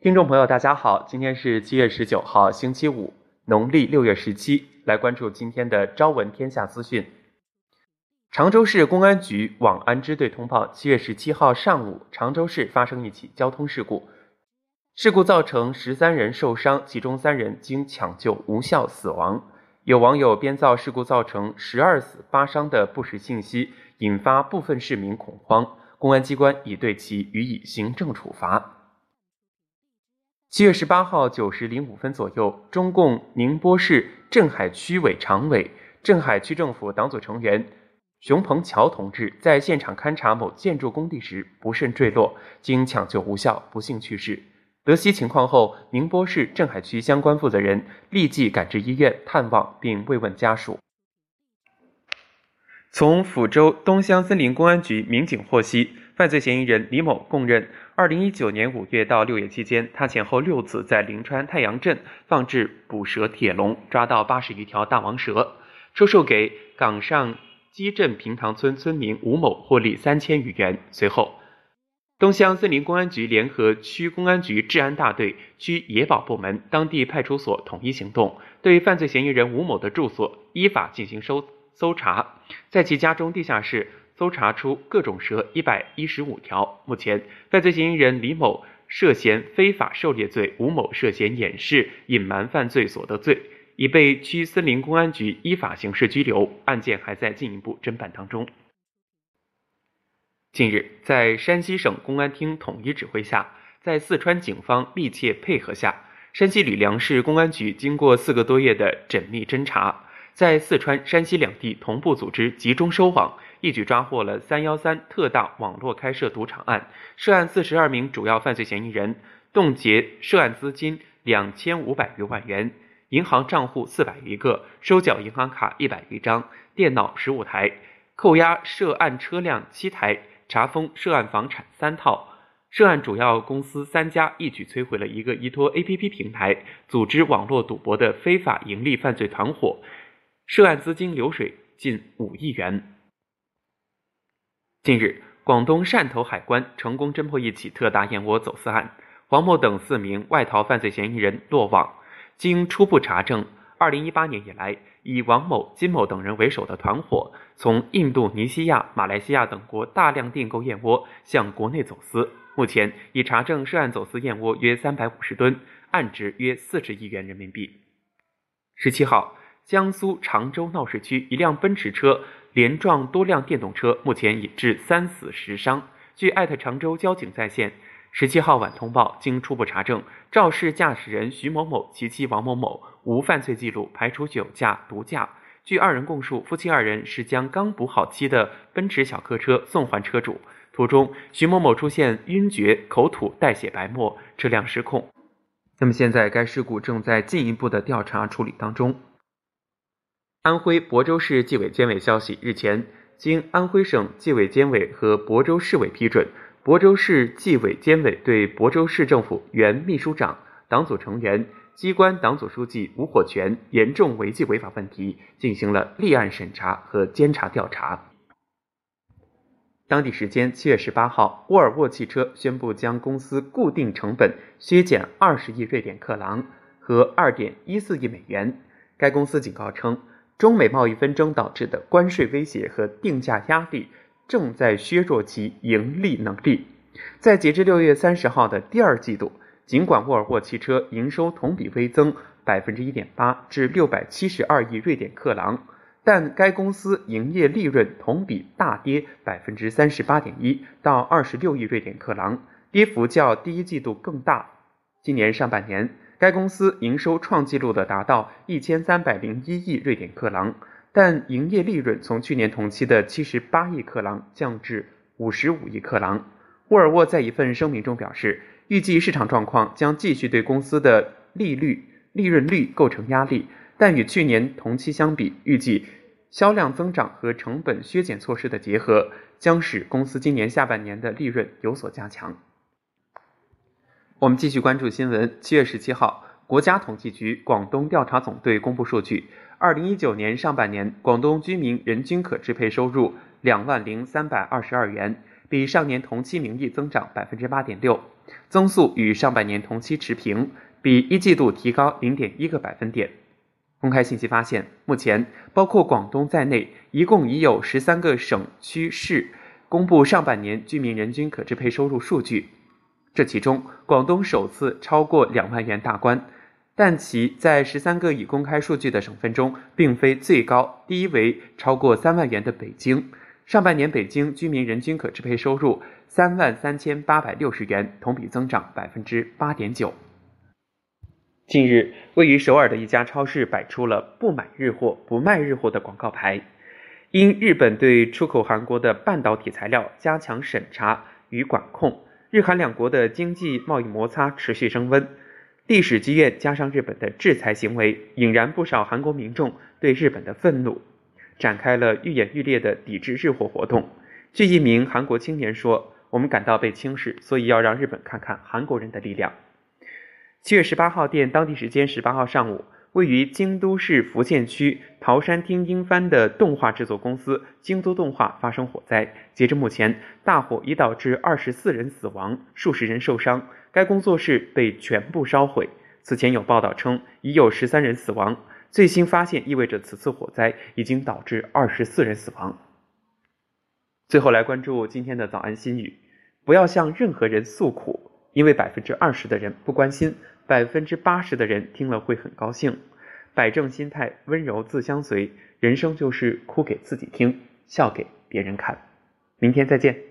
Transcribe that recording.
听众朋友，大家好，今天是七月十九号，星期五，农历六月十七，来关注今天的朝闻天下资讯。常州市公安局网安支队通报，七月十七号上午，常州市发生一起交通事故，事故造成十三人受伤，其中三人经抢救无效死亡。有网友编造事故造成十二死八伤的不实信息，引发部分市民恐慌，公安机关已对其予以行政处罚。七月十八号九时零五分左右，中共宁波市镇海区委常委、镇海区政府党组成员熊鹏桥同志在现场勘察某建筑工地时不慎坠落，经抢救无效，不幸去世。得悉情况后，宁波市镇海区相关负责人立即赶至医院探望并慰问家属。从抚州东乡森林公安局民警获悉。犯罪嫌疑人李某供认，二零一九年五月到六月期间，他前后六次在临川太阳镇放置捕蛇铁笼，抓到八十余条大王蛇，出售给岗上基镇平塘村村民吴某，获利三千余元。随后，东乡森林公安局联合区公安局治安大队、区野保部门、当地派出所统一行动，对犯罪嫌疑人吴某的住所依法进行搜搜查，在其家中地下室。搜查出各种蛇一百一十五条。目前，犯罪嫌疑人李某涉嫌非法狩猎罪，吴某涉嫌掩饰、隐瞒犯罪所得罪，已被区森林公安局依法刑事拘留，案件还在进一步侦办当中。近日，在山西省公安厅统一指挥下，在四川警方密切配合下，山西吕梁市公安局经过四个多月的缜密侦查，在四川、山西两地同步组织集中收网。一举抓获了“三幺三”特大网络开设赌场案，涉案四十二名主要犯罪嫌疑人，冻结涉案资金两千五百余万元，银行账户四百余个，收缴银行卡一百余张，电脑十五台，扣押涉案车辆七台，查封涉案房产三套，涉案主要公司三家，一举摧毁了一个依托 APP 平台组织网络赌博的非法盈利犯罪团伙，涉案资金流水近五亿元。近日，广东汕头海关成功侦破一起特大燕窝走私案，黄某等四名外逃犯罪嫌疑人落网。经初步查证，二零一八年以来，以王某、金某等人为首的团伙从印度尼西亚、马来西亚等国大量订购燕窝，向国内走私。目前已查证涉案走私燕窝约三百五十吨，案值约四十亿元人民币。十七号，江苏常州闹市区一辆奔驰车。连撞多辆电动车，目前已致三死十伤。据艾特常州交警在线十七号晚通报，经初步查证，肇事驾驶人徐某某及、其王某某无犯罪记录，排除酒驾、毒驾。据二人供述，夫妻二人是将刚补好漆的奔驰小客车送还车主，途中徐某某出现晕厥、口吐带血白沫，车辆失控。那么现在该事故正在进一步的调查处理当中。安徽亳州市纪委监委消息，日前，经安徽省纪委监委和亳州市委批准，亳州市纪委监委对亳州市政府原秘书长、党组成员、机关党组书记吴火全严重违纪违法问题进行了立案审查和监察调查。当地时间七月十八号，沃尔沃汽车宣布将公司固定成本削减二十亿瑞典克朗和二点一四亿美元。该公司警告称。中美贸易纷争导致的关税威胁和定价压力正在削弱其盈利能力。在截至六月三十号的第二季度，尽管沃尔沃汽车营收同比微增百分之一点八至六百七十二亿瑞典克朗，但该公司营业利润同比大跌百分之三十八点一到二十六亿瑞典克朗，跌幅较第一季度更大。今年上半年。该公司营收创纪录的达到一千三百零一亿瑞典克朗，但营业利润从去年同期的七十八亿克朗降至五十五亿克朗。沃尔沃在一份声明中表示，预计市场状况将继续对公司的利率、利润率构成压力，但与去年同期相比，预计销量增长和成本削减措施的结合将使公司今年下半年的利润有所加强。我们继续关注新闻。七月十七号，国家统计局广东调查总队公布数据：二零一九年上半年，广东居民人均可支配收入两万零三百二十二元，比上年同期名义增长百分之八点六，增速与上半年同期持平，比一季度提高零点一个百分点。公开信息发现，目前包括广东在内，一共已有十三个省区市公布上半年居民人均可支配收入数据。这其中，广东首次超过两万元大关，但其在十三个已公开数据的省份中，并非最高。第一为超过三万元的北京，上半年北京居民人均可支配收入三万三千八百六十元，同比增长百分之八点九。近日，位于首尔的一家超市摆出了“不买日货，不卖日货”的广告牌。因日本对出口韩国的半导体材料加强审查与管控，日韩两国的经济贸易摩擦持续升温。历史积怨加上日本的制裁行为，引燃不少韩国民众对日本的愤怒，展开了愈演愈烈的抵制日货活动。据一名韩国青年说：“我们感到被轻视，所以要让日本看看韩国人的力量。”七月十八号电，当地时间十八号上午，位于京都市福见区桃山町英番的动画制作公司京都动画发生火灾。截至目前，大火已导致二十四人死亡，数十人受伤。该工作室被全部烧毁。此前有报道称，已有十三人死亡。最新发现意味着此次火灾已经导致二十四人死亡。最后来关注今天的早安心语：不要向任何人诉苦。因为百分之二十的人不关心，百分之八十的人听了会很高兴。摆正心态，温柔自相随，人生就是哭给自己听，笑给别人看。明天再见。